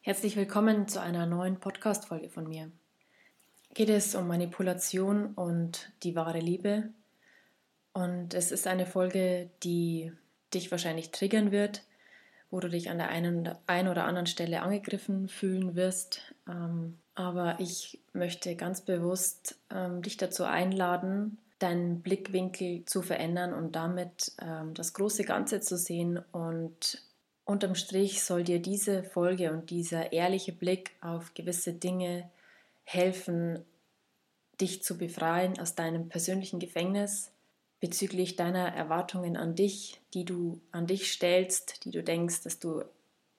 Herzlich willkommen zu einer neuen Podcast-Folge von mir. Geht es um Manipulation und die wahre Liebe? Und es ist eine Folge, die dich wahrscheinlich triggern wird, wo du dich an der einen, oder anderen Stelle angegriffen fühlen wirst. Ähm, aber ich möchte ganz bewusst ähm, dich dazu einladen, deinen Blickwinkel zu verändern und damit ähm, das große Ganze zu sehen und Unterm Strich soll dir diese Folge und dieser ehrliche Blick auf gewisse Dinge helfen, dich zu befreien aus deinem persönlichen Gefängnis bezüglich deiner Erwartungen an dich, die du an dich stellst, die du denkst, dass du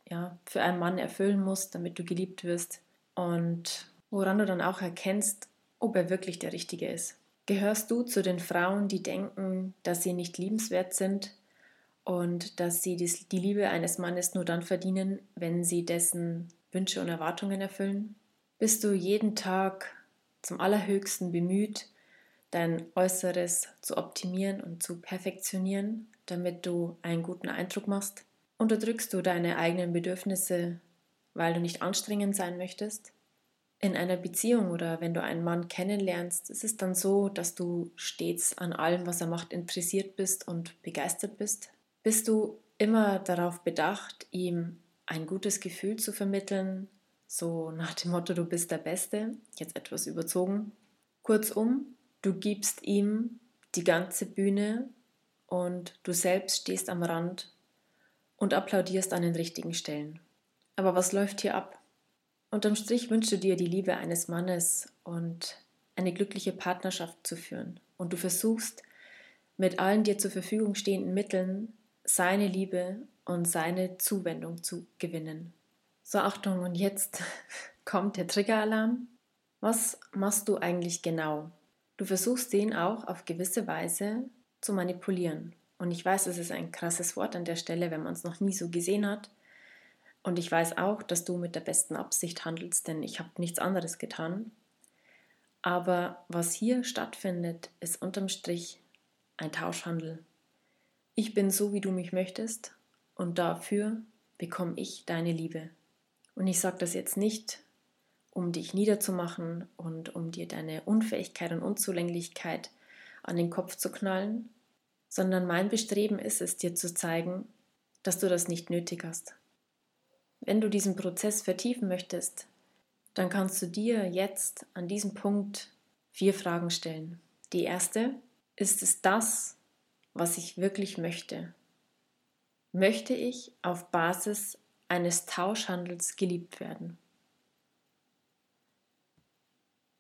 ja, für einen Mann erfüllen musst, damit du geliebt wirst und woran du dann auch erkennst, ob er wirklich der Richtige ist. Gehörst du zu den Frauen, die denken, dass sie nicht liebenswert sind und dass sie die Liebe eines Mannes nur dann verdienen, wenn sie dessen Wünsche und Erwartungen erfüllen? Bist du jeden Tag zum allerhöchsten bemüht, dein Äußeres zu optimieren und zu perfektionieren, damit du einen guten Eindruck machst? Unterdrückst du deine eigenen Bedürfnisse, weil du nicht anstrengend sein möchtest? In einer Beziehung oder wenn du einen Mann kennenlernst, ist es dann so, dass du stets an allem, was er macht, interessiert bist und begeistert bist? Bist du immer darauf bedacht, ihm ein gutes Gefühl zu vermitteln, so nach dem Motto, du bist der Beste, jetzt etwas überzogen. Kurzum, du gibst ihm die ganze Bühne und du selbst stehst am Rand und applaudierst an den richtigen Stellen. Aber was läuft hier ab? Unterm Strich wünschst du dir die Liebe eines Mannes und eine glückliche Partnerschaft zu führen. Und du versuchst mit allen dir zur Verfügung stehenden Mitteln seine Liebe und seine Zuwendung zu gewinnen. So, Achtung, und jetzt kommt der Triggeralarm. Was machst du eigentlich genau? Du versuchst den auch auf gewisse Weise zu manipulieren. Und ich weiß, es ist ein krasses Wort an der Stelle, wenn man es noch nie so gesehen hat. Und ich weiß auch, dass du mit der besten Absicht handelst, denn ich habe nichts anderes getan. Aber was hier stattfindet, ist unterm Strich ein Tauschhandel. Ich bin so, wie du mich möchtest und dafür bekomme ich deine Liebe. Und ich sage das jetzt nicht, um dich niederzumachen und um dir deine Unfähigkeit und Unzulänglichkeit an den Kopf zu knallen, sondern mein Bestreben ist es, dir zu zeigen, dass du das nicht nötig hast. Wenn du diesen Prozess vertiefen möchtest, dann kannst du dir jetzt an diesem Punkt vier Fragen stellen. Die erste, ist es das, was ich wirklich möchte. Möchte ich auf Basis eines Tauschhandels geliebt werden?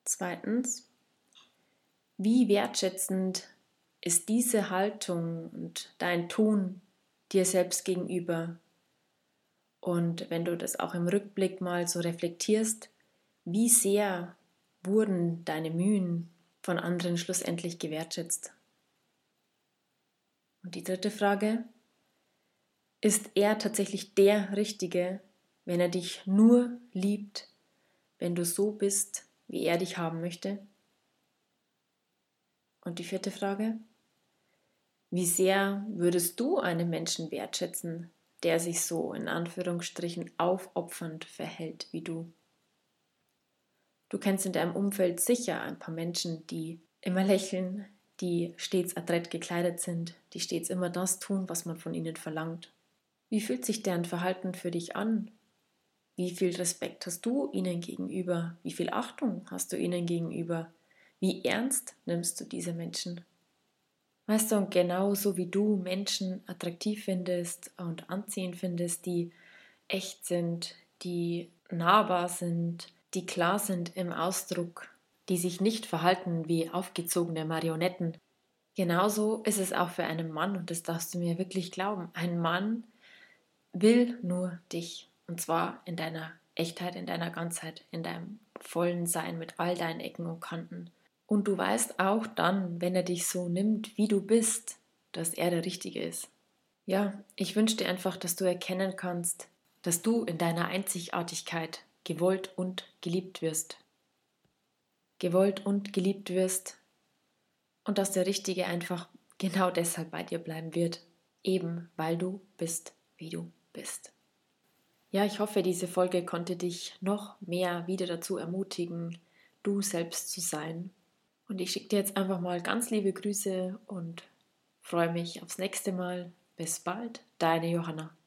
Zweitens, wie wertschätzend ist diese Haltung und dein Tun dir selbst gegenüber? Und wenn du das auch im Rückblick mal so reflektierst, wie sehr wurden deine Mühen von anderen schlussendlich gewertschätzt? Und die dritte Frage, ist er tatsächlich der Richtige, wenn er dich nur liebt, wenn du so bist, wie er dich haben möchte? Und die vierte Frage, wie sehr würdest du einen Menschen wertschätzen, der sich so in Anführungsstrichen aufopfernd verhält wie du? Du kennst in deinem Umfeld sicher ein paar Menschen, die immer lächeln, die stets adrett gekleidet sind, die stets immer das tun, was man von ihnen verlangt. Wie fühlt sich deren Verhalten für dich an? Wie viel Respekt hast du ihnen gegenüber? Wie viel Achtung hast du ihnen gegenüber? Wie ernst nimmst du diese Menschen? Weißt du, und genauso wie du Menschen attraktiv findest und anziehend findest, die echt sind, die nahbar sind, die klar sind im Ausdruck, die sich nicht verhalten wie aufgezogene Marionetten. Genauso ist es auch für einen Mann, und das darfst du mir wirklich glauben. Ein Mann will nur dich, und zwar in deiner Echtheit, in deiner Ganzheit, in deinem vollen Sein mit all deinen Ecken und Kanten. Und du weißt auch dann, wenn er dich so nimmt, wie du bist, dass er der Richtige ist. Ja, ich wünsche dir einfach, dass du erkennen kannst, dass du in deiner Einzigartigkeit gewollt und geliebt wirst gewollt und geliebt wirst und dass der Richtige einfach genau deshalb bei dir bleiben wird, eben weil du bist, wie du bist. Ja, ich hoffe, diese Folge konnte dich noch mehr wieder dazu ermutigen, du selbst zu sein. Und ich schicke dir jetzt einfach mal ganz liebe Grüße und freue mich aufs nächste Mal. Bis bald, deine Johanna.